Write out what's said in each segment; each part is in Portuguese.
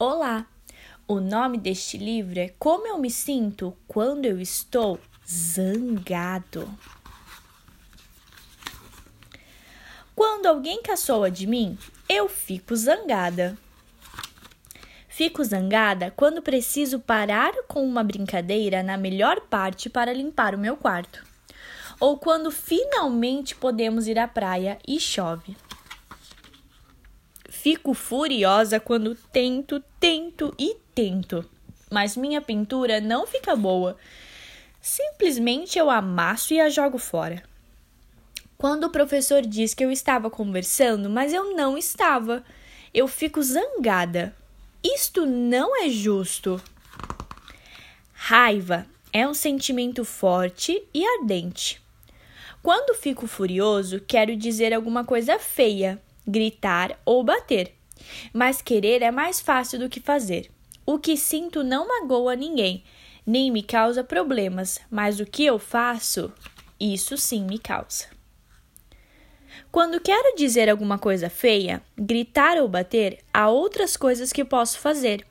Olá! O nome deste livro é Como Eu Me Sinto Quando Eu Estou Zangado. Quando alguém caçoa de mim, eu fico zangada. Fico zangada quando preciso parar com uma brincadeira na melhor parte para limpar o meu quarto. Ou quando finalmente podemos ir à praia e chove. Fico furiosa quando tento, tento e tento, mas minha pintura não fica boa. Simplesmente eu amasso e a jogo fora. Quando o professor diz que eu estava conversando, mas eu não estava, eu fico zangada. Isto não é justo. Raiva é um sentimento forte e ardente. Quando fico furioso, quero dizer alguma coisa feia, gritar ou bater. Mas querer é mais fácil do que fazer. O que sinto não magoa ninguém, nem me causa problemas, mas o que eu faço, isso sim me causa. Quando quero dizer alguma coisa feia, gritar ou bater, há outras coisas que posso fazer.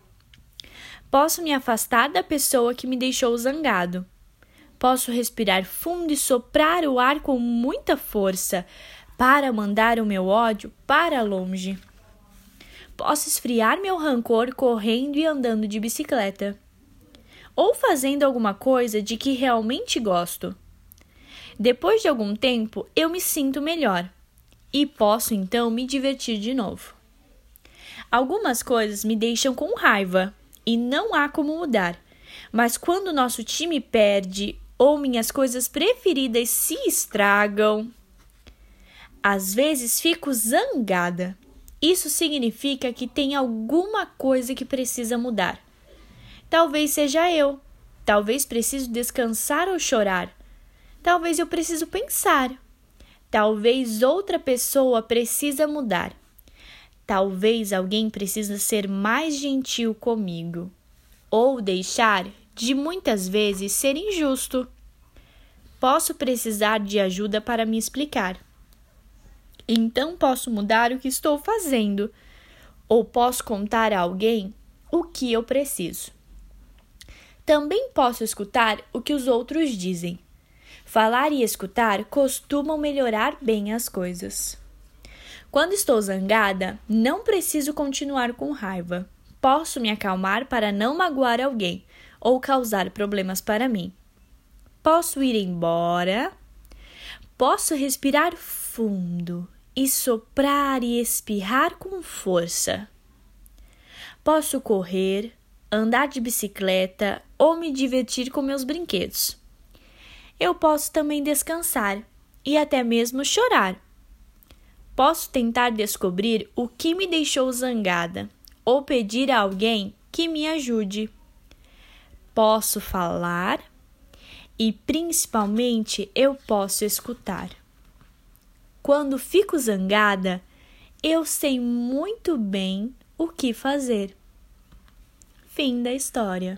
Posso me afastar da pessoa que me deixou zangado. Posso respirar fundo e soprar o ar com muita força, para mandar o meu ódio para longe. Posso esfriar meu rancor correndo e andando de bicicleta, ou fazendo alguma coisa de que realmente gosto. Depois de algum tempo, eu me sinto melhor e posso então me divertir de novo. Algumas coisas me deixam com raiva e não há como mudar, mas quando nosso time perde ou minhas coisas preferidas se estragam, às vezes fico zangada. Isso significa que tem alguma coisa que precisa mudar. Talvez seja eu. Talvez preciso descansar ou chorar. Talvez eu preciso pensar. Talvez outra pessoa precisa mudar. Talvez alguém precisa ser mais gentil comigo ou deixar de muitas vezes ser injusto. Posso precisar de ajuda para me explicar. Então posso mudar o que estou fazendo, ou posso contar a alguém o que eu preciso. Também posso escutar o que os outros dizem. Falar e escutar costumam melhorar bem as coisas. Quando estou zangada, não preciso continuar com raiva. Posso me acalmar para não magoar alguém ou causar problemas para mim. Posso ir embora. Posso respirar fundo e soprar e espirrar com força. Posso correr, andar de bicicleta ou me divertir com meus brinquedos. Eu posso também descansar e até mesmo chorar. Posso tentar descobrir o que me deixou zangada ou pedir a alguém que me ajude. Posso falar e principalmente eu posso escutar. Quando fico zangada, eu sei muito bem o que fazer. Fim da história.